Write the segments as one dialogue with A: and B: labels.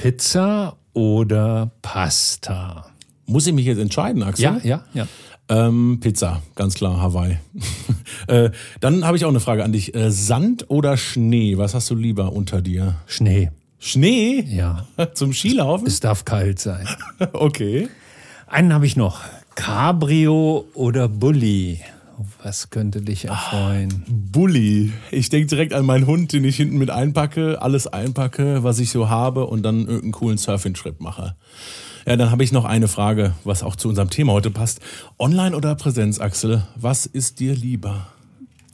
A: Pizza oder Pasta?
B: Muss ich mich jetzt entscheiden, Axel?
A: Ja, ja, ja.
B: Ähm, Pizza, ganz klar, Hawaii. äh, dann habe ich auch eine Frage an dich. Äh, Sand oder Schnee? Was hast du lieber unter dir?
A: Schnee.
B: Schnee?
A: Ja.
B: Zum Skilaufen?
A: Es darf kalt sein.
B: okay.
A: Einen habe ich noch. Cabrio oder Bulli? Was könnte dich erfreuen?
B: Bulli. Ich denke direkt an meinen Hund, den ich hinten mit einpacke, alles einpacke, was ich so habe und dann irgendeinen coolen Surfing-Trip mache. Ja, dann habe ich noch eine Frage, was auch zu unserem Thema heute passt. Online oder Präsenz, Axel? Was ist dir lieber?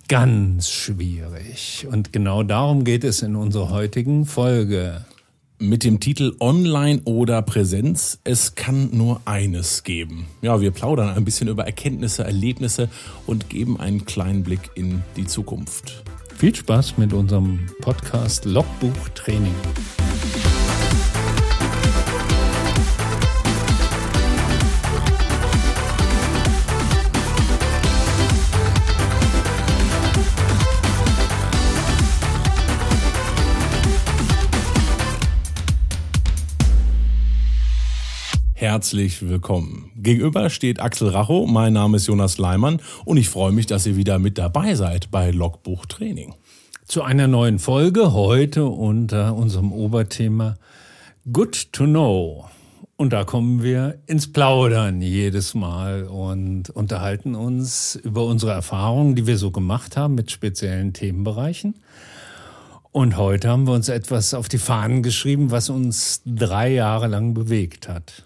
A: Ganz schwierig. Und genau darum geht es in unserer heutigen Folge.
B: Mit dem Titel Online oder Präsenz, es kann nur eines geben. Ja, wir plaudern ein bisschen über Erkenntnisse, Erlebnisse und geben einen kleinen Blick in die Zukunft.
A: Viel Spaß mit unserem Podcast Logbuch Training.
B: Herzlich willkommen. Gegenüber steht Axel Racho, mein Name ist Jonas Leimann und ich freue mich, dass ihr wieder mit dabei seid bei Logbuch Training.
A: Zu einer neuen Folge heute unter unserem Oberthema Good to Know. Und da kommen wir ins Plaudern jedes Mal und unterhalten uns über unsere Erfahrungen, die wir so gemacht haben mit speziellen Themenbereichen. Und heute haben wir uns etwas auf die Fahnen geschrieben, was uns drei Jahre lang bewegt hat.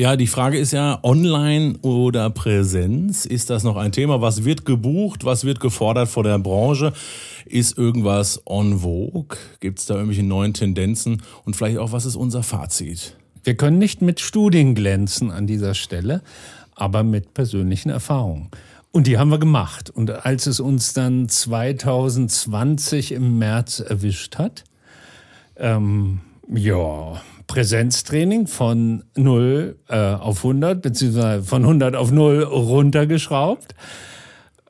B: Ja, die Frage ist ja, online oder Präsenz? Ist das noch ein Thema? Was wird gebucht? Was wird gefordert vor der Branche? Ist irgendwas on vogue? Gibt es da irgendwelche neuen Tendenzen? Und vielleicht auch, was ist unser Fazit?
A: Wir können nicht mit Studien glänzen an dieser Stelle, aber mit persönlichen Erfahrungen. Und die haben wir gemacht. Und als es uns dann 2020 im März erwischt hat, ähm, ja, Präsenztraining von 0 äh, auf 100, beziehungsweise von 100 auf 0 runtergeschraubt,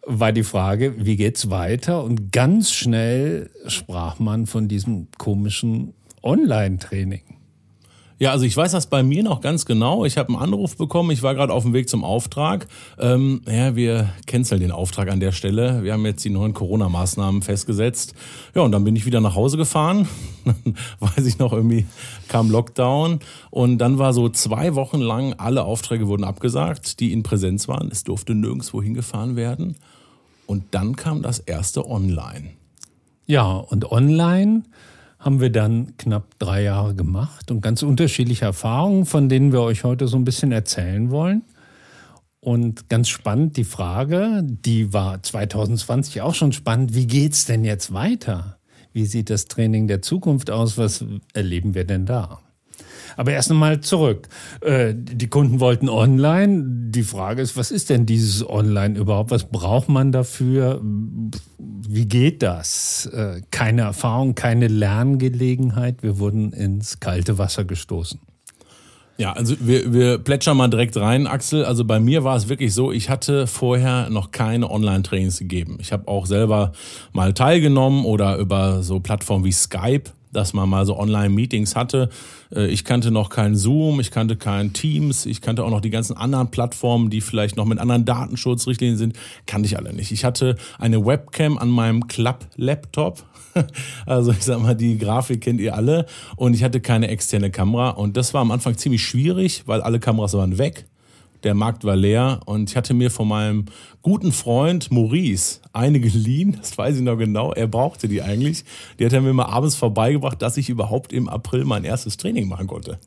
A: war die Frage, wie geht's weiter? Und ganz schnell sprach man von diesem komischen Online-Training.
B: Ja, also ich weiß das bei mir noch ganz genau. Ich habe einen Anruf bekommen, ich war gerade auf dem Weg zum Auftrag. Ähm, ja, wir canceln den Auftrag an der Stelle. Wir haben jetzt die neuen Corona-Maßnahmen festgesetzt. Ja, und dann bin ich wieder nach Hause gefahren. weiß ich noch, irgendwie kam Lockdown. Und dann war so zwei Wochen lang, alle Aufträge wurden abgesagt, die in Präsenz waren. Es durfte nirgendwo hingefahren werden. Und dann kam das erste Online.
A: Ja, und online haben wir dann knapp drei Jahre gemacht und ganz unterschiedliche Erfahrungen, von denen wir euch heute so ein bisschen erzählen wollen. Und ganz spannend die Frage, die war 2020 auch schon spannend, wie geht's denn jetzt weiter? Wie sieht das Training der Zukunft aus? Was erleben wir denn da? Aber erst einmal zurück. Äh, die Kunden wollten online. Die Frage ist, was ist denn dieses Online überhaupt? Was braucht man dafür? Wie geht das? Äh, keine Erfahrung, keine Lerngelegenheit. Wir wurden ins kalte Wasser gestoßen.
B: Ja, also wir, wir plätschern mal direkt rein, Axel. Also bei mir war es wirklich so, ich hatte vorher noch keine Online-Trainings gegeben. Ich habe auch selber mal teilgenommen oder über so Plattformen wie Skype dass man mal so Online-Meetings hatte. Äh, ich kannte noch kein Zoom, ich kannte kein Teams, ich kannte auch noch die ganzen anderen Plattformen, die vielleicht noch mit anderen Datenschutzrichtlinien sind, kannte ich alle nicht. Ich hatte eine Webcam an meinem Club-Laptop. Also ich sag mal, die Grafik kennt ihr alle. Und ich hatte keine externe Kamera. Und das war am Anfang ziemlich schwierig, weil alle Kameras waren weg der Markt war leer und ich hatte mir von meinem guten Freund Maurice eine geliehen, das weiß ich noch genau, er brauchte die eigentlich. Die hat er mir mal abends vorbeigebracht, dass ich überhaupt im April mein erstes Training machen konnte.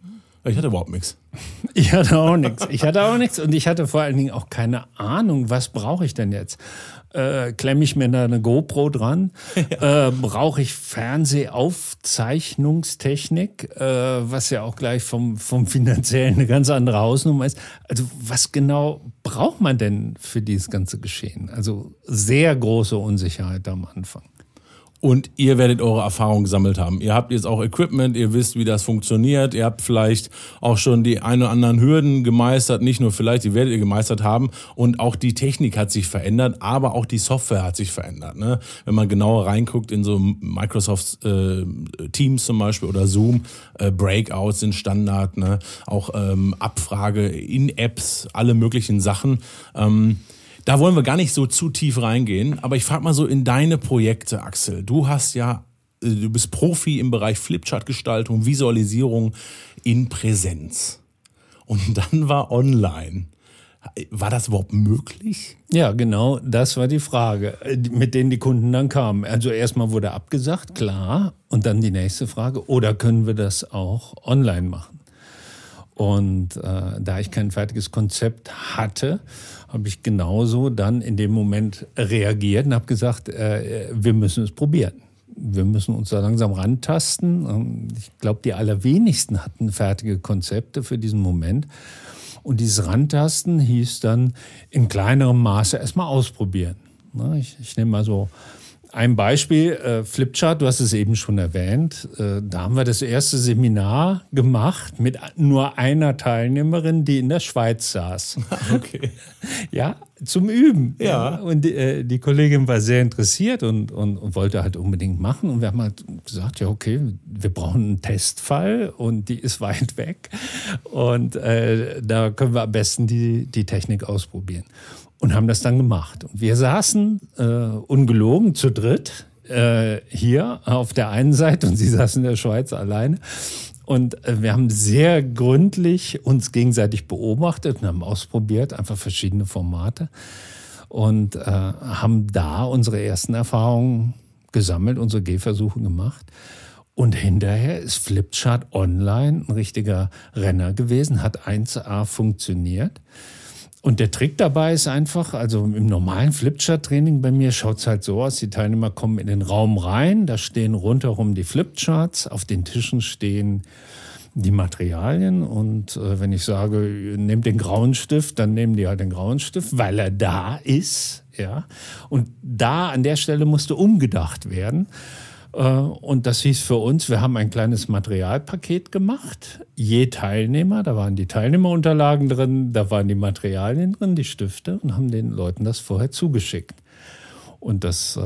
B: Ich hatte überhaupt nichts.
A: Ich hatte auch nichts. Ich hatte auch nichts und ich hatte vor allen Dingen auch keine Ahnung, was brauche ich denn jetzt? Äh, klemme ich mir da eine GoPro dran? Ja. Äh, Brauche ich Fernsehaufzeichnungstechnik, äh, was ja auch gleich vom, vom finanziellen eine ganz andere Hausnummer ist? Also was genau braucht man denn für dieses ganze Geschehen? Also sehr große Unsicherheit am Anfang.
B: Und ihr werdet eure Erfahrungen gesammelt haben. Ihr habt jetzt auch Equipment, ihr wisst, wie das funktioniert, ihr habt vielleicht auch schon die ein oder anderen Hürden gemeistert, nicht nur vielleicht, die werdet ihr gemeistert haben und auch die Technik hat sich verändert, aber auch die Software hat sich verändert. Ne? Wenn man genauer reinguckt in so Microsoft äh, Teams zum Beispiel oder Zoom, äh, Breakouts sind Standard, ne? auch ähm, Abfrage in Apps, alle möglichen Sachen. Ähm, da wollen wir gar nicht so zu tief reingehen, aber ich frage mal so in deine Projekte, Axel. Du hast ja, äh, du bist Profi im Bereich Flipchart-Gestaltung, Visualisierung in Präsenz. Und dann war online. War das überhaupt möglich?
A: Ja, genau, das war die Frage, äh, mit denen die Kunden dann kamen. Also erstmal wurde abgesagt, klar, und dann die nächste Frage, oder können wir das auch online machen? Und äh, da ich kein fertiges Konzept hatte, habe ich genauso dann in dem Moment reagiert und habe gesagt, äh, wir müssen es probieren. Wir müssen uns da langsam rantasten. Ähm, ich glaube, die allerwenigsten hatten fertige Konzepte für diesen Moment. Und dieses Rantasten hieß dann in kleinerem Maße erstmal ausprobieren. Ich, ich nehme mal so ein Beispiel, äh, Flipchart, du hast es eben schon erwähnt. Äh, da haben wir das erste Seminar gemacht mit nur einer Teilnehmerin, die in der Schweiz saß.
B: Okay.
A: ja, zum Üben.
B: Ja.
A: Und die, äh, die, Kollegin war sehr interessiert und, und, und, wollte halt unbedingt machen. Und wir haben halt gesagt, ja, okay, wir brauchen einen Testfall und die ist weit weg. Und äh, da können wir am besten die, die Technik ausprobieren und haben das dann gemacht. Und wir saßen äh, ungelogen zu dritt äh, hier auf der einen Seite und sie saßen in der Schweiz alleine. Und äh, wir haben sehr gründlich uns gegenseitig beobachtet und haben ausprobiert, einfach verschiedene Formate und äh, haben da unsere ersten Erfahrungen gesammelt, unsere Gehversuche gemacht. Und hinterher ist Flipchart Online ein richtiger Renner gewesen, hat 1A funktioniert. Und der Trick dabei ist einfach, also im normalen Flipchart-Training bei mir schaut es halt so aus, die Teilnehmer kommen in den Raum rein, da stehen rundherum die Flipcharts, auf den Tischen stehen die Materialien und äh, wenn ich sage, nehmt den grauen Stift, dann nehmen die halt den grauen Stift, weil er da ist, ja. Und da an der Stelle musste umgedacht werden. Äh, und das hieß für uns, wir haben ein kleines Materialpaket gemacht. Je Teilnehmer, da waren die Teilnehmerunterlagen drin, da waren die Materialien drin, die Stifte und haben den Leuten das vorher zugeschickt. Und das, äh,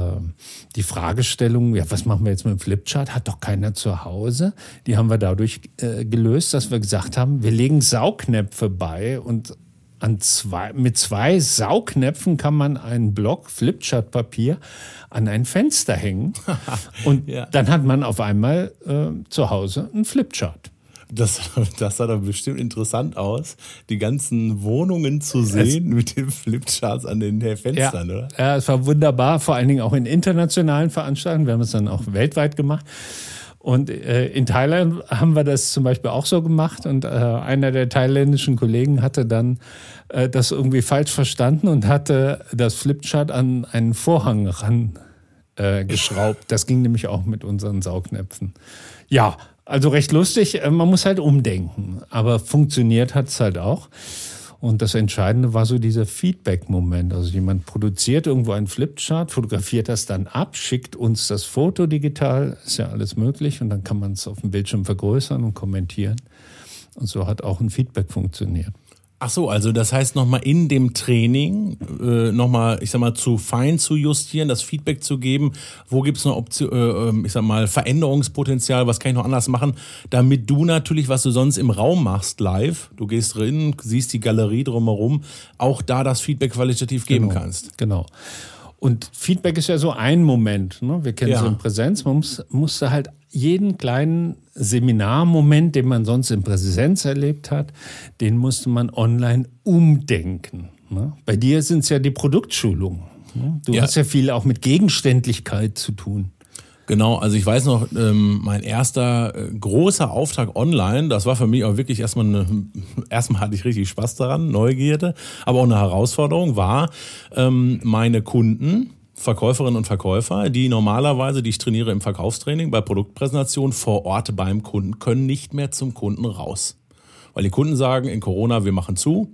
A: die Fragestellung, ja, was machen wir jetzt mit dem Flipchart, hat doch keiner zu Hause. Die haben wir dadurch äh, gelöst, dass wir gesagt haben, wir legen Saugnäpfe bei und an zwei, mit zwei Saugnäpfen kann man einen Block Flipchart-Papier an ein Fenster hängen. Und ja. dann hat man auf einmal äh, zu Hause einen Flipchart.
B: Das, das sah doch bestimmt interessant aus, die ganzen Wohnungen zu sehen es, mit den Flipcharts an den Fenstern,
A: ja,
B: oder?
A: Ja, es war wunderbar, vor allen Dingen auch in internationalen Veranstaltungen. Wir haben es dann auch weltweit gemacht. Und äh, in Thailand haben wir das zum Beispiel auch so gemacht. Und äh, einer der thailändischen Kollegen hatte dann äh, das irgendwie falsch verstanden und hatte das Flipchart an einen Vorhang ran äh, geschraubt. Das ging nämlich auch mit unseren Saugnäpfen. Ja, also recht lustig. Äh, man muss halt umdenken. Aber funktioniert hat es halt auch. Und das Entscheidende war so dieser Feedback-Moment. Also jemand produziert irgendwo einen Flipchart, fotografiert das dann ab, schickt uns das Foto digital, ist ja alles möglich. Und dann kann man es auf dem Bildschirm vergrößern und kommentieren. Und so hat auch ein Feedback funktioniert.
B: Ach so, also das heißt nochmal in dem Training äh, nochmal, ich sag mal, zu fein zu justieren, das Feedback zu geben, wo gibt es noch Option, äh, ähm, ich sag mal, Veränderungspotenzial, was kann ich noch anders machen, damit du natürlich, was du sonst im Raum machst, live, du gehst drin, siehst die Galerie drumherum, auch da das Feedback qualitativ geben
A: genau,
B: kannst.
A: Genau. Und Feedback ist ja so ein Moment. Ne? Wir kennen es ja. in Präsenz. Man muss, musste halt jeden kleinen Seminarmoment, den man sonst in Präsenz erlebt hat, den musste man online umdenken. Ne? Bei dir sind es ja die Produktschulungen. Ne? Du ja. hast ja viel auch mit Gegenständlichkeit zu tun.
B: Genau, also ich weiß noch, ähm, mein erster äh, großer Auftrag online, das war für mich auch wirklich erstmal eine, erstmal hatte ich richtig Spaß daran, Neugierde, aber auch eine Herausforderung war, ähm, meine Kunden, Verkäuferinnen und Verkäufer, die normalerweise, die ich trainiere im Verkaufstraining, bei Produktpräsentation vor Ort beim Kunden, können nicht mehr zum Kunden raus. Weil die Kunden sagen, in Corona, wir machen zu,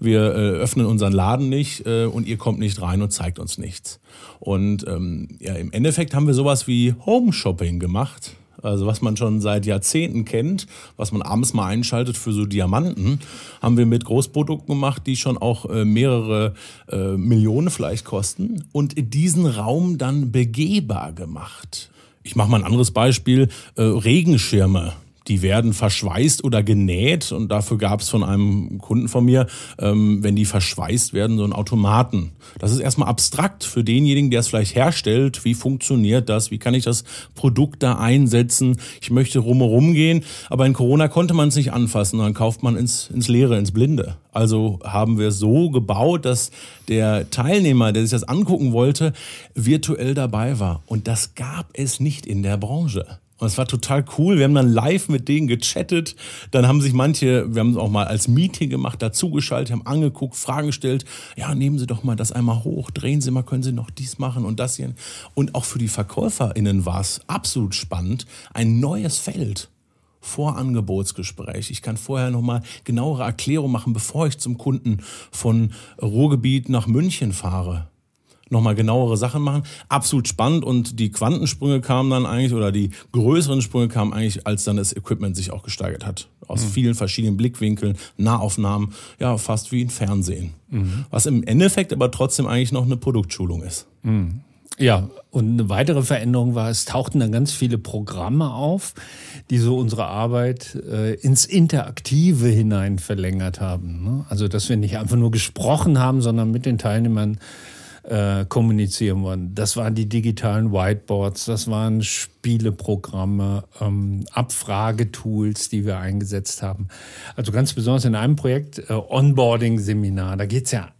B: wir äh, öffnen unseren Laden nicht äh, und ihr kommt nicht rein und zeigt uns nichts. Und ähm, ja, im Endeffekt haben wir sowas wie Home Shopping gemacht. Also was man schon seit Jahrzehnten kennt, was man abends mal einschaltet für so Diamanten, haben wir mit Großprodukten gemacht, die schon auch äh, mehrere äh, Millionen vielleicht kosten und diesen Raum dann begehbar gemacht. Ich mache mal ein anderes Beispiel, äh, Regenschirme die werden verschweißt oder genäht und dafür gab es von einem Kunden von mir, ähm, wenn die verschweißt werden, so einen Automaten. Das ist erstmal abstrakt für denjenigen, der es vielleicht herstellt. Wie funktioniert das? Wie kann ich das Produkt da einsetzen? Ich möchte rumherum gehen, aber in Corona konnte man es nicht anfassen, dann kauft man ins, ins Leere, ins Blinde. Also haben wir so gebaut, dass der Teilnehmer, der sich das angucken wollte, virtuell dabei war. Und das gab es nicht in der Branche. Und es war total cool. Wir haben dann live mit denen gechattet. Dann haben sich manche, wir haben es auch mal als Meeting gemacht, dazugeschaltet, haben angeguckt, Fragen gestellt. Ja, nehmen Sie doch mal das einmal hoch, drehen Sie mal, können Sie noch dies machen und das hier. Und auch für die VerkäuferInnen war es absolut spannend. Ein neues Feld. Vorangebotsgespräch. Ich kann vorher nochmal genauere Erklärungen machen, bevor ich zum Kunden von Ruhrgebiet nach München fahre nochmal genauere Sachen machen. Absolut spannend und die Quantensprünge kamen dann eigentlich oder die größeren Sprünge kamen eigentlich, als dann das Equipment sich auch gesteigert hat. Aus mhm. vielen verschiedenen Blickwinkeln, Nahaufnahmen, ja, fast wie ein Fernsehen. Mhm. Was im Endeffekt aber trotzdem eigentlich noch eine Produktschulung ist.
A: Mhm. Ja, und eine weitere Veränderung war, es tauchten dann ganz viele Programme auf, die so unsere Arbeit äh, ins Interaktive hinein verlängert haben. Ne? Also, dass wir nicht einfach nur gesprochen haben, sondern mit den Teilnehmern äh, kommunizieren wollen. Das waren die digitalen Whiteboards, das waren Spieleprogramme, ähm, Abfragetools, die wir eingesetzt haben. Also ganz besonders in einem Projekt, äh, Onboarding-Seminar, da geht's ja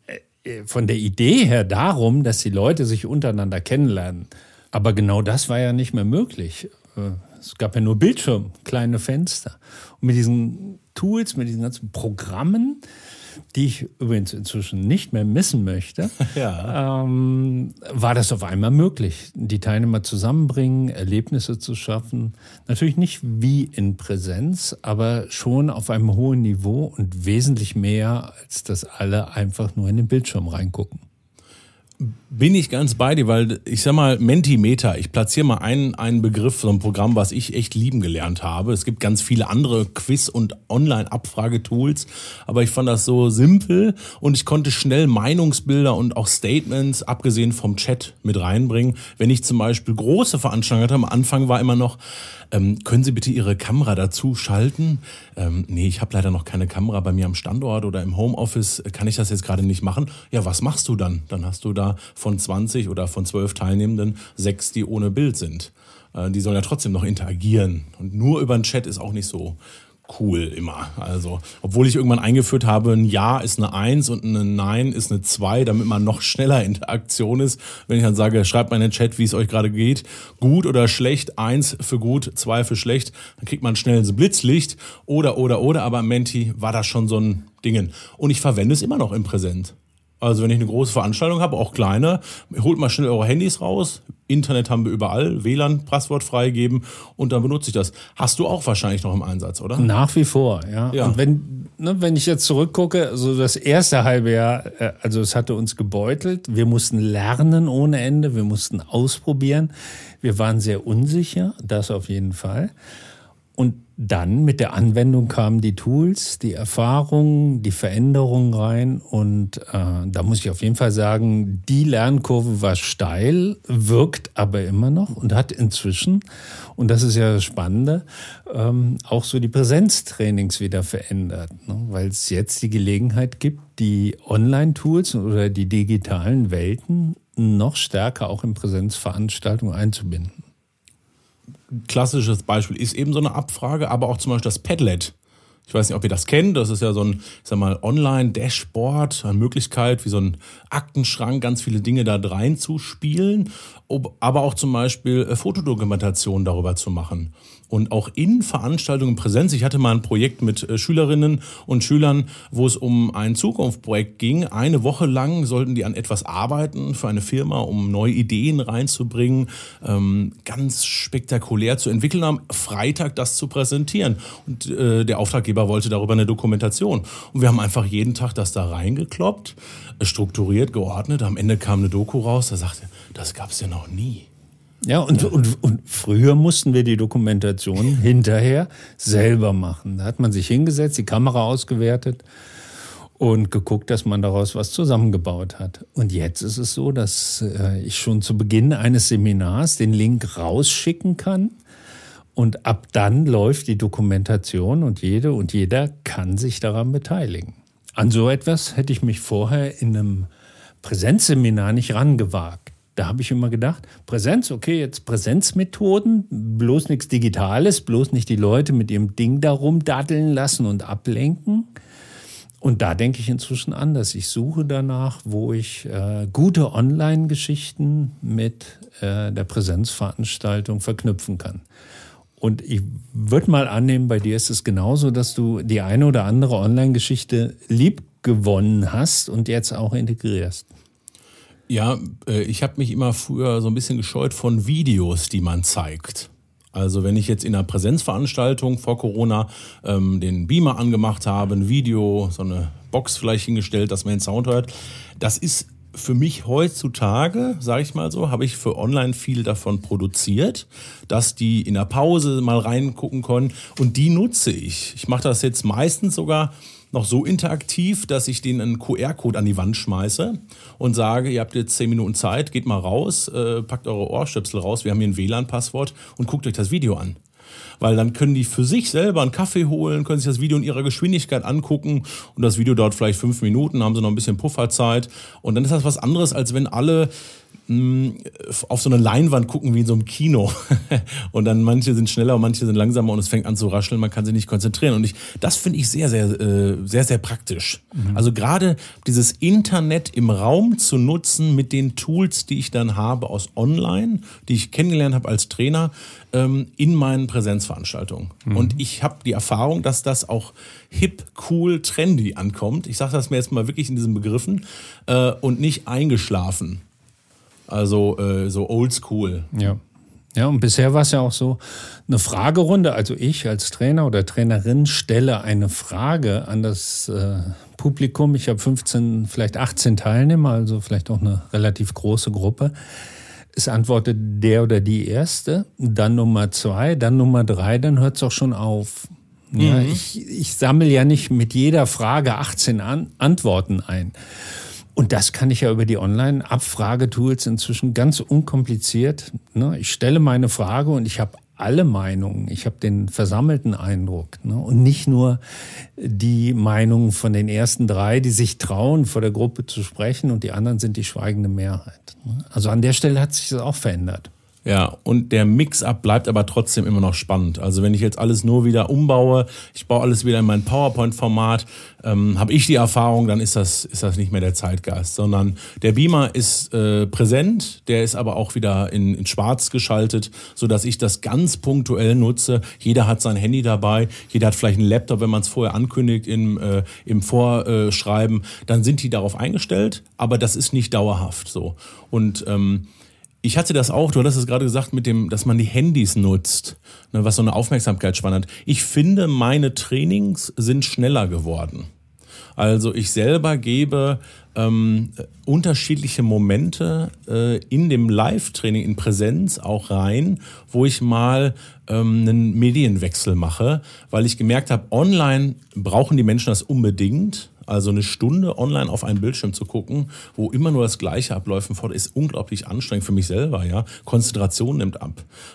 A: äh, von der Idee her darum, dass die Leute sich untereinander kennenlernen. Aber genau das war ja nicht mehr möglich. Äh, es gab ja nur Bildschirm, kleine Fenster. Und mit diesen Tools, mit diesen ganzen Programmen, die ich übrigens inzwischen nicht mehr missen möchte, ja. ähm, war das auf einmal möglich, die Teilnehmer zusammenbringen, Erlebnisse zu schaffen. Natürlich nicht wie in Präsenz, aber schon auf einem hohen Niveau und wesentlich mehr, als dass alle einfach nur in den Bildschirm reingucken.
B: Bin ich ganz bei dir, weil ich sag mal, Mentimeter, ich platziere mal einen, einen Begriff, so ein Programm, was ich echt lieben gelernt habe. Es gibt ganz viele andere Quiz- und Online-Abfragetools, aber ich fand das so simpel und ich konnte schnell Meinungsbilder und auch Statements, abgesehen vom Chat, mit reinbringen. Wenn ich zum Beispiel große Veranstaltungen hatte, am Anfang war immer noch, ähm, können Sie bitte Ihre Kamera dazu schalten? Ähm, nee, ich habe leider noch keine Kamera bei mir am Standort oder im Homeoffice. Kann ich das jetzt gerade nicht machen? Ja, was machst du dann? Dann hast du da von 20 oder von 12 Teilnehmenden sechs, die ohne Bild sind. Äh, die sollen ja trotzdem noch interagieren. Und nur über den Chat ist auch nicht so cool immer. Also, obwohl ich irgendwann eingeführt habe, ein Ja ist eine Eins und ein Nein ist eine Zwei, damit man noch schneller Interaktion ist. Wenn ich dann sage, schreibt mal in den Chat, wie es euch gerade geht, gut oder schlecht, eins für gut, zwei für schlecht, dann kriegt man schnell ein Blitzlicht oder, oder, oder, aber Menti war das schon so ein Dingen. Und ich verwende es immer noch im Präsent. Also wenn ich eine große Veranstaltung habe, auch kleine, holt mal schnell eure Handys raus. Internet haben wir überall, WLAN, Passwort freigeben und dann benutze ich das. Hast du auch wahrscheinlich noch im Einsatz, oder?
A: Nach wie vor, ja. ja. Und wenn, ne, wenn ich jetzt zurückgucke, also das erste halbe Jahr, äh, also es hatte uns gebeutelt. Wir mussten lernen ohne Ende, wir mussten ausprobieren. Wir waren sehr unsicher, das auf jeden Fall. Und dann mit der Anwendung kamen die Tools, die Erfahrungen, die Veränderungen rein. Und äh, da muss ich auf jeden Fall sagen, die Lernkurve war steil, wirkt aber immer noch und hat inzwischen, und das ist ja das Spannende, ähm, auch so die Präsenztrainings wieder verändert. Ne? Weil es jetzt die Gelegenheit gibt, die Online-Tools oder die digitalen Welten noch stärker auch in Präsenzveranstaltungen einzubinden
B: klassisches Beispiel ist eben so eine Abfrage, aber auch zum Beispiel das Padlet. Ich weiß nicht, ob ihr das kennt. Das ist ja so ein, ich sag mal, Online-Dashboard, eine Möglichkeit, wie so ein Aktenschrank, ganz viele Dinge da reinzuspielen, aber auch zum Beispiel äh, Fotodokumentation darüber zu machen. Und auch in Veranstaltungen Präsenz. Ich hatte mal ein Projekt mit äh, Schülerinnen und Schülern, wo es um ein Zukunftsprojekt ging. Eine Woche lang sollten die an etwas arbeiten für eine Firma, um neue Ideen reinzubringen, ähm, ganz spektakulär zu entwickeln, am Freitag das zu präsentieren. Und äh, der Auftraggeber wollte darüber eine Dokumentation. Und wir haben einfach jeden Tag das da reingekloppt, strukturiert, geordnet. Am Ende kam eine Doku raus, da sagte, das gab es ja noch nie.
A: Ja, und. Und, und früher mussten wir die Dokumentation hinterher selber machen. Da hat man sich hingesetzt, die Kamera ausgewertet und geguckt, dass man daraus was zusammengebaut hat. Und jetzt ist es so, dass äh, ich schon zu Beginn eines Seminars den Link rausschicken kann. Und ab dann läuft die Dokumentation und jede und jeder kann sich daran beteiligen. An so etwas hätte ich mich vorher in einem Präsenzseminar nicht rangewagt. Da habe ich immer gedacht, Präsenz, okay, jetzt Präsenzmethoden, bloß nichts Digitales, bloß nicht die Leute mit ihrem Ding darum daddeln lassen und ablenken. Und da denke ich inzwischen anders. Ich suche danach, wo ich äh, gute Online-Geschichten mit äh, der Präsenzveranstaltung verknüpfen kann. Und ich würde mal annehmen, bei dir ist es genauso, dass du die eine oder andere Online-Geschichte lieb gewonnen hast und jetzt auch integrierst.
B: Ja, äh, ich habe mich immer früher so ein bisschen gescheut von Videos, die man zeigt. Also wenn ich jetzt in einer Präsenzveranstaltung vor Corona ähm, den Beamer angemacht habe, ein Video, so eine Box vielleicht hingestellt, dass man den Sound hört, das ist für mich heutzutage, sage ich mal so, habe ich für online viel davon produziert, dass die in der Pause mal reingucken können und die nutze ich. Ich mache das jetzt meistens sogar noch so interaktiv, dass ich denen einen QR-Code an die Wand schmeiße und sage, ihr habt jetzt zehn Minuten Zeit, geht mal raus, äh, packt eure Ohrstöpsel raus, wir haben hier ein WLAN-Passwort und guckt euch das Video an. Weil dann können die für sich selber einen Kaffee holen, können sich das Video in ihrer Geschwindigkeit angucken und das Video dauert vielleicht fünf Minuten, haben sie noch ein bisschen Pufferzeit. Und dann ist das was anderes, als wenn alle auf so eine Leinwand gucken wie in so einem Kino. und dann manche sind schneller und manche sind langsamer und es fängt an zu rascheln, man kann sich nicht konzentrieren. Und ich, das finde ich sehr, sehr, äh, sehr, sehr praktisch. Mhm. Also gerade dieses Internet im Raum zu nutzen mit den Tools, die ich dann habe aus Online, die ich kennengelernt habe als Trainer, ähm, in meinen Präsenzveranstaltungen. Mhm. Und ich habe die Erfahrung, dass das auch hip, cool, trendy ankommt. Ich sage das mir jetzt mal wirklich in diesen Begriffen äh, und nicht eingeschlafen. Also äh, so oldschool.
A: Ja. Ja, und bisher war es ja auch so eine Fragerunde. Also ich als Trainer oder Trainerin stelle eine Frage an das äh, Publikum. Ich habe 15, vielleicht 18 Teilnehmer, also vielleicht auch eine relativ große Gruppe. Es antwortet der oder die erste, dann Nummer zwei, dann Nummer drei, dann hört es auch schon auf. Ja, mhm. ich, ich sammle ja nicht mit jeder Frage 18 an, Antworten ein. Und das kann ich ja über die Online-Abfragetools inzwischen ganz unkompliziert. Ne? Ich stelle meine Frage und ich habe alle Meinungen. Ich habe den versammelten Eindruck. Ne? Und nicht nur die Meinungen von den ersten drei, die sich trauen, vor der Gruppe zu sprechen und die anderen sind die schweigende Mehrheit. Ne? Also an der Stelle hat sich das auch verändert.
B: Ja, und der Mix-up bleibt aber trotzdem immer noch spannend. Also wenn ich jetzt alles nur wieder umbaue, ich baue alles wieder in mein PowerPoint-Format, ähm, habe ich die Erfahrung, dann ist das, ist das nicht mehr der Zeitgeist, sondern der Beamer ist äh, präsent, der ist aber auch wieder in, in schwarz geschaltet, sodass ich das ganz punktuell nutze. Jeder hat sein Handy dabei, jeder hat vielleicht einen Laptop, wenn man es vorher ankündigt im, äh, im Vorschreiben, dann sind die darauf eingestellt, aber das ist nicht dauerhaft so. Und ähm, ich hatte das auch, du hattest es gerade gesagt, mit dem, dass man die Handys nutzt, ne, was so eine Aufmerksamkeitsspanne hat. Ich finde, meine Trainings sind schneller geworden. Also ich selber gebe ähm, unterschiedliche Momente äh, in dem Live-Training in Präsenz auch rein, wo ich mal ähm, einen Medienwechsel mache, weil ich gemerkt habe, online brauchen die Menschen das unbedingt. Also eine Stunde online auf einen Bildschirm zu gucken, wo immer nur das Gleiche abläuft, ist unglaublich anstrengend für mich selber. Ja, Konzentration nimmt ab.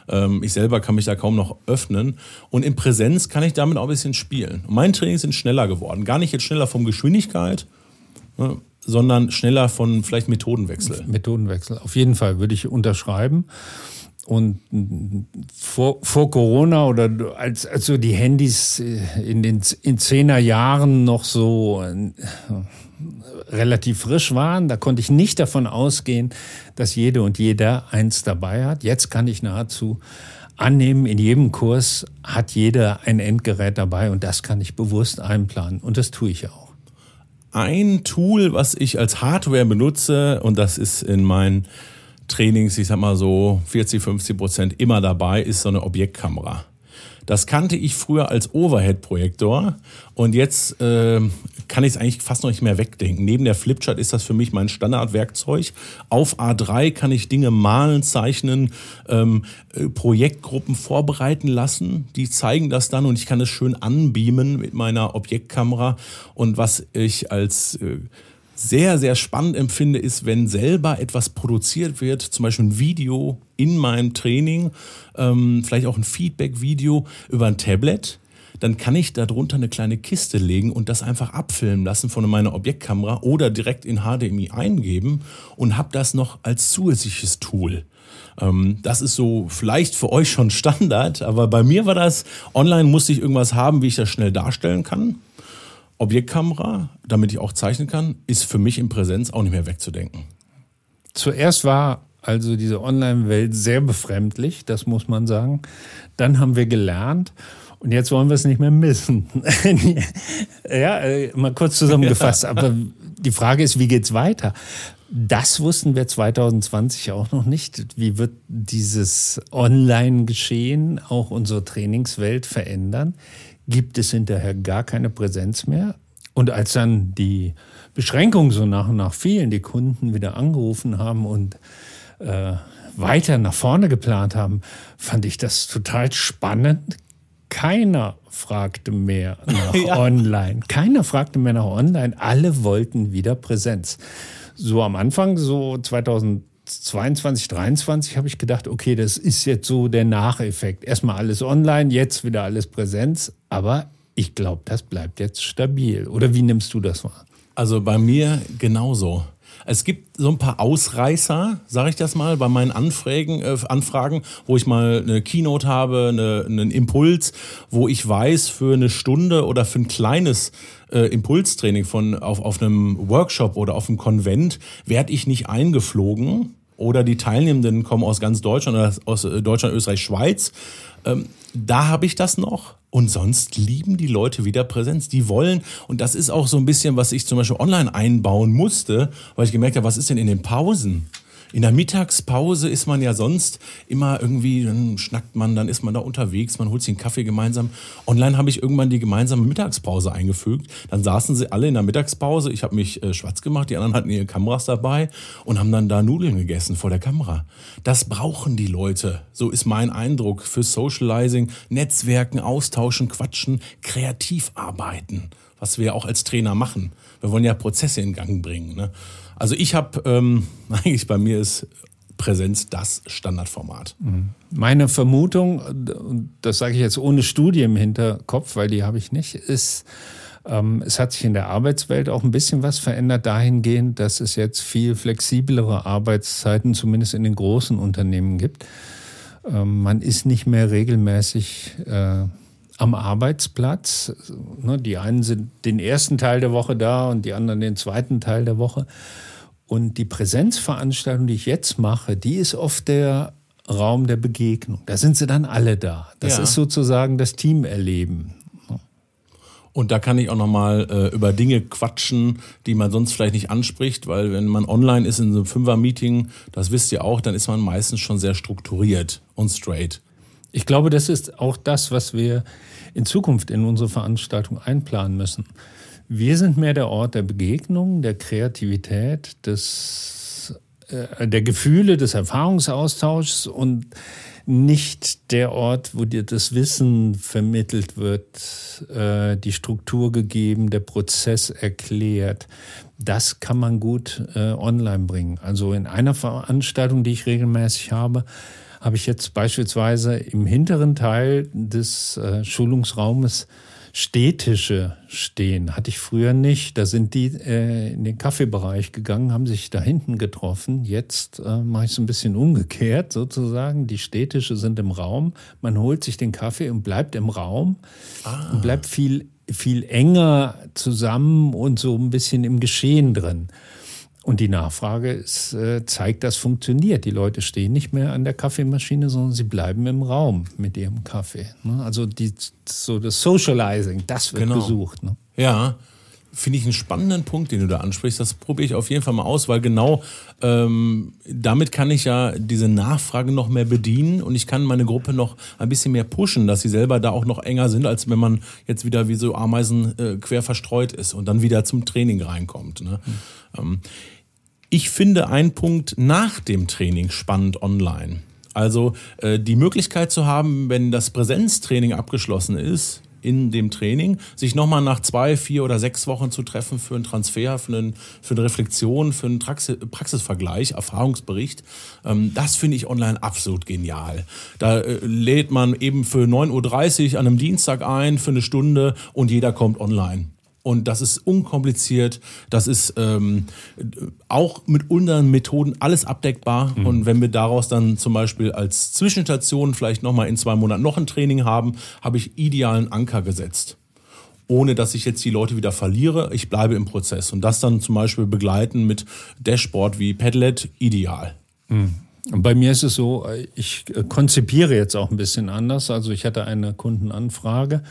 B: Ähm, ich selber kann mich da kaum noch öffnen. Und in Präsenz kann ich damit auch ein bisschen spielen. Mein Training sind schneller geworden. Gar nicht jetzt schneller von Geschwindigkeit, ne, sondern schneller von vielleicht Methodenwechsel.
A: Methodenwechsel. Auf jeden Fall würde ich unterschreiben. Und vor, vor Corona oder als, als die Handys äh, in den in zehner Jahren noch so äh, relativ frisch waren, da konnte ich nicht davon ausgehen, dass jede und jeder eins dabei hat. Jetzt kann ich nahezu annehmen, in jedem Kurs hat jeder ein Endgerät dabei und das kann ich bewusst einplanen und das tue ich auch.
B: Ein Tool, was ich als Hardware benutze und das ist in meinen Trainings, ich sag mal so 40, 50 Prozent immer dabei, ist so eine Objektkamera. Das kannte ich früher als Overhead-Projektor und jetzt äh, kann ich es eigentlich fast noch nicht mehr wegdenken. Neben der Flipchart ist das für mich mein Standardwerkzeug. Auf A3 kann ich Dinge malen, zeichnen, ähm, äh, Projektgruppen vorbereiten lassen. Die zeigen das dann und ich kann es schön anbeamen mit meiner Objektkamera. Und was ich als äh, sehr, sehr spannend empfinde, ist, wenn selber etwas produziert wird, zum Beispiel ein Video in meinem Training, ähm, vielleicht auch ein Feedback-Video über ein Tablet, dann kann ich darunter eine kleine Kiste legen und das einfach abfilmen lassen von meiner Objektkamera oder direkt in HDMI eingeben und habe das noch als zusätzliches Tool. Ähm, das ist so vielleicht für euch schon Standard, aber bei mir war das, online musste ich irgendwas haben, wie ich das schnell darstellen kann. Objektkamera, damit ich auch zeichnen kann, ist für mich in Präsenz auch nicht mehr wegzudenken.
A: Zuerst war also diese Online-Welt sehr befremdlich, das muss man sagen. Dann haben wir gelernt und jetzt wollen wir es nicht mehr missen. ja, äh, mal kurz zusammengefasst. Aber die Frage ist, wie geht's weiter? Das wussten wir 2020 auch noch nicht. Wie wird dieses Online-Geschehen auch unsere Trainingswelt verändern? Gibt es hinterher gar keine Präsenz mehr. Und als dann die Beschränkungen so nach und nach fielen, die Kunden wieder angerufen haben und äh, weiter nach vorne geplant haben, fand ich das total spannend. Keiner fragte mehr nach ja. Online. Keiner fragte mehr nach Online. Alle wollten wieder Präsenz. So am Anfang, so 2000 22, 23 habe ich gedacht, okay, das ist jetzt so der Nacheffekt. Erstmal alles online, jetzt wieder alles Präsenz. Aber ich glaube, das bleibt jetzt stabil. Oder wie nimmst du das wahr?
B: Also bei mir genauso. Es gibt so ein paar Ausreißer, sage ich das mal, bei meinen Anfragen, äh, Anfragen, wo ich mal eine Keynote habe, eine, einen Impuls, wo ich weiß, für eine Stunde oder für ein kleines äh, Impulstraining von auf, auf einem Workshop oder auf einem Konvent werde ich nicht eingeflogen oder die Teilnehmenden kommen aus ganz Deutschland oder aus äh, Deutschland, Österreich, Schweiz. Ähm, da habe ich das noch. Und sonst lieben die Leute wieder Präsenz. Die wollen, und das ist auch so ein bisschen, was ich zum Beispiel online einbauen musste, weil ich gemerkt habe, was ist denn in den Pausen? In der Mittagspause ist man ja sonst immer irgendwie, dann schnackt man, dann ist man da unterwegs, man holt sich einen Kaffee gemeinsam. Online habe ich irgendwann die gemeinsame Mittagspause eingefügt. Dann saßen sie alle in der Mittagspause. Ich habe mich äh, schwarz gemacht, die anderen hatten ihre Kameras dabei und haben dann da Nudeln gegessen vor der Kamera. Das brauchen die Leute. So ist mein Eindruck für Socializing, Netzwerken, austauschen, quatschen, kreativ arbeiten, was wir auch als Trainer machen. Wir wollen ja Prozesse in Gang bringen. Ne? Also ich habe, ähm, eigentlich bei mir ist Präsenz das Standardformat.
A: Mhm. Meine Vermutung, das sage ich jetzt ohne Studie im Hinterkopf, weil die habe ich nicht, ist, ähm, es hat sich in der Arbeitswelt auch ein bisschen was verändert dahingehend, dass es jetzt viel flexiblere Arbeitszeiten, zumindest in den großen Unternehmen gibt. Ähm, man ist nicht mehr regelmäßig äh, am Arbeitsplatz. Ne, die einen sind den ersten Teil der Woche da und die anderen den zweiten Teil der Woche. Und die Präsenzveranstaltung, die ich jetzt mache, die ist oft der Raum der Begegnung. Da sind sie dann alle da. Das ja. ist sozusagen das Teamerleben.
B: Und da kann ich auch nochmal äh, über Dinge quatschen, die man sonst vielleicht nicht anspricht, weil wenn man online ist in so einem Fünfer-Meeting, das wisst ihr auch, dann ist man meistens schon sehr strukturiert und straight.
A: Ich glaube, das ist auch das, was wir in Zukunft in unsere Veranstaltung einplanen müssen. Wir sind mehr der Ort der Begegnung, der Kreativität, des, äh, der Gefühle, des Erfahrungsaustauschs und nicht der Ort, wo dir das Wissen vermittelt wird, äh, die Struktur gegeben, der Prozess erklärt. Das kann man gut äh, online bringen. Also in einer Veranstaltung, die ich regelmäßig habe, habe ich jetzt beispielsweise im hinteren Teil des äh, Schulungsraumes städtische stehen. Hatte ich früher nicht. Da sind die äh, in den Kaffeebereich gegangen, haben sich da hinten getroffen. Jetzt äh, mache ich es ein bisschen umgekehrt sozusagen. Die städtische sind im Raum. Man holt sich den Kaffee und bleibt im Raum ah. und bleibt viel, viel enger zusammen und so ein bisschen im Geschehen drin. Und die Nachfrage ist, äh, zeigt, das funktioniert. Die Leute stehen nicht mehr an der Kaffeemaschine, sondern sie bleiben im Raum mit ihrem Kaffee. Ne? Also die, so das Socializing, das wird genau. gesucht. Ne?
B: Ja, finde ich einen spannenden Punkt, den du da ansprichst. Das probiere ich auf jeden Fall mal aus, weil genau ähm, damit kann ich ja diese Nachfrage noch mehr bedienen und ich kann meine Gruppe noch ein bisschen mehr pushen, dass sie selber da auch noch enger sind, als wenn man jetzt wieder wie so Ameisen äh, quer verstreut ist und dann wieder zum Training reinkommt. Ne? Mhm. Ähm, ich finde einen Punkt nach dem Training spannend online. Also äh, die Möglichkeit zu haben, wenn das Präsenztraining abgeschlossen ist, in dem Training, sich nochmal nach zwei, vier oder sechs Wochen zu treffen für einen Transfer, für, einen, für eine Reflexion, für einen Praxisvergleich, Erfahrungsbericht. Ähm, das finde ich online absolut genial. Da äh, lädt man eben für 9.30 Uhr an einem Dienstag ein, für eine Stunde und jeder kommt online. Und das ist unkompliziert. Das ist ähm, auch mit unseren Methoden alles abdeckbar. Mhm. Und wenn wir daraus dann zum Beispiel als Zwischenstation vielleicht nochmal in zwei Monaten noch ein Training haben, habe ich idealen Anker gesetzt. Ohne dass ich jetzt die Leute wieder verliere. Ich bleibe im Prozess. Und das dann zum Beispiel begleiten mit Dashboard wie Padlet, ideal.
A: Mhm. Bei mir ist es so, ich konzipiere jetzt auch ein bisschen anders. Also ich hatte eine Kundenanfrage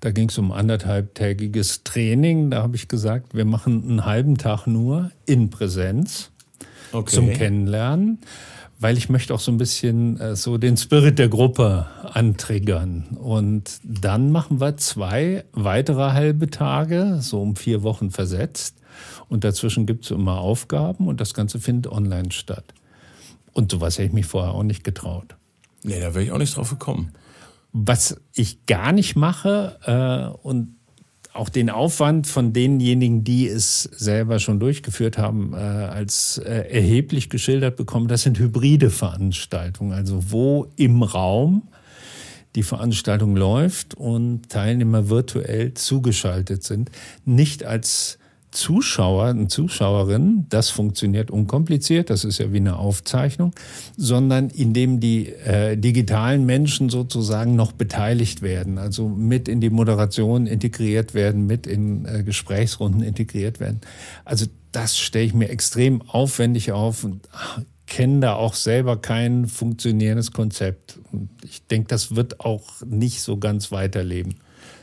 A: da ging es um anderthalbtägiges Training. Da habe ich gesagt, wir machen einen halben Tag nur in Präsenz okay. zum Kennenlernen, weil ich möchte auch so ein bisschen äh, so den Spirit der Gruppe antriggern. Und dann machen wir zwei weitere halbe Tage, so um vier Wochen versetzt. Und dazwischen gibt es immer Aufgaben und das Ganze findet online statt. Und sowas hätte ich mich vorher auch nicht getraut.
B: Nee, da wäre ich auch nicht drauf gekommen.
A: Was ich gar nicht mache äh, und auch den Aufwand von denjenigen, die es selber schon durchgeführt haben, äh, als äh, erheblich geschildert bekommen, das sind hybride Veranstaltungen, also wo im Raum die Veranstaltung läuft und Teilnehmer virtuell zugeschaltet sind, nicht als Zuschauer und Zuschauerinnen, das funktioniert unkompliziert, das ist ja wie eine Aufzeichnung, sondern indem die äh, digitalen Menschen sozusagen noch beteiligt werden, also mit in die Moderation integriert werden, mit in äh, Gesprächsrunden integriert werden. Also das stelle ich mir extrem aufwendig auf und kenne da auch selber kein funktionierendes Konzept. Und ich denke, das wird auch nicht so ganz weiterleben.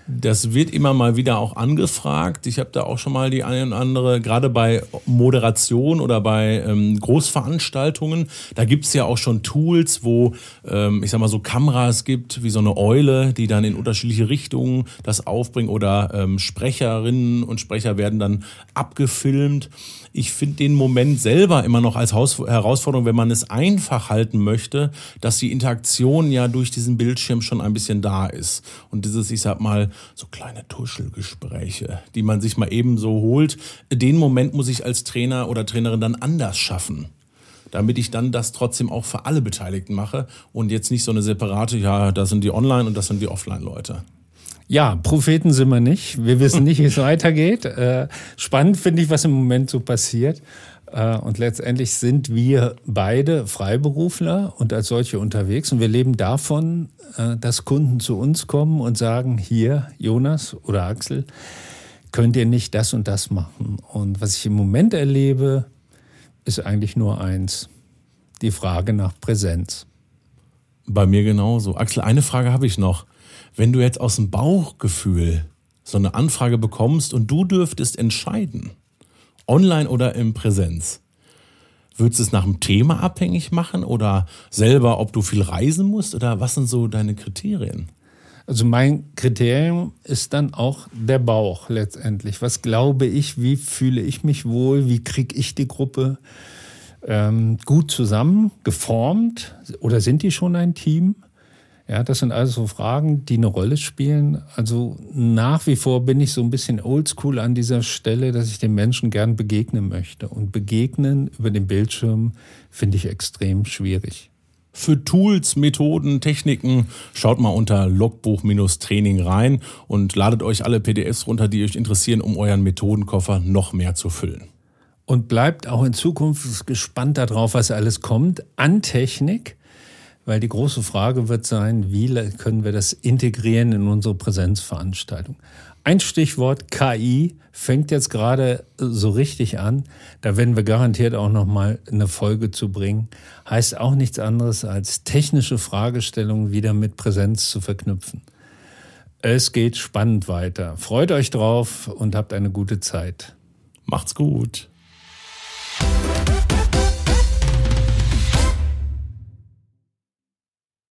B: Das wird immer mal wieder auch angefragt. Ich habe da auch schon mal die eine und andere, gerade bei Moderation oder bei ähm, Großveranstaltungen, da gibt's ja auch schon Tools, wo ähm, ich sag mal so Kameras gibt, wie so eine Eule, die dann in unterschiedliche Richtungen das aufbringen oder ähm, Sprecherinnen und Sprecher werden dann abgefilmt. Ich finde den Moment selber immer noch als Haus Herausforderung, wenn man es einfach halten möchte, dass die Interaktion ja durch diesen Bildschirm schon ein bisschen da ist. Und dieses, ich sag mal, so kleine Tuschelgespräche, die man sich mal eben so holt, den Moment muss ich als Trainer oder Trainerin dann anders schaffen damit ich dann das trotzdem auch für alle Beteiligten mache und jetzt nicht so eine separate, ja, das sind die Online- und das sind die Offline-Leute.
A: Ja, Propheten sind wir nicht. Wir wissen nicht, wie es weitergeht. Äh, spannend finde ich, was im Moment so passiert. Äh, und letztendlich sind wir beide Freiberufler und als solche unterwegs. Und wir leben davon, äh, dass Kunden zu uns kommen und sagen, hier, Jonas oder Axel, könnt ihr nicht das und das machen. Und was ich im Moment erlebe, ist eigentlich nur eins. Die Frage nach Präsenz.
B: Bei mir genauso. Axel, eine Frage habe ich noch. Wenn du jetzt aus dem Bauchgefühl so eine Anfrage bekommst und du dürftest entscheiden, online oder in Präsenz, würdest du es nach dem Thema abhängig machen oder selber, ob du viel reisen musst oder was sind so deine Kriterien?
A: Also mein Kriterium ist dann auch der Bauch letztendlich. Was glaube ich, wie fühle ich mich wohl, wie kriege ich die Gruppe ähm, gut zusammen, geformt oder sind die schon ein Team? Ja, das sind also so Fragen, die eine Rolle spielen. Also nach wie vor bin ich so ein bisschen oldschool an dieser Stelle, dass ich den Menschen gern begegnen möchte. Und begegnen über den Bildschirm finde ich extrem schwierig.
B: Für Tools, Methoden, Techniken schaut mal unter Logbuch-Training rein und ladet euch alle PDFs runter, die euch interessieren, um euren Methodenkoffer noch mehr zu füllen.
A: Und bleibt auch in Zukunft gespannt darauf, was alles kommt an Technik weil die große Frage wird sein, wie können wir das integrieren in unsere Präsenzveranstaltung. Ein Stichwort KI fängt jetzt gerade so richtig an. Da werden wir garantiert auch noch mal eine Folge zu bringen. Heißt auch nichts anderes als technische Fragestellungen wieder mit Präsenz zu verknüpfen. Es geht spannend weiter. Freut euch drauf und habt eine gute Zeit.
B: Macht's gut.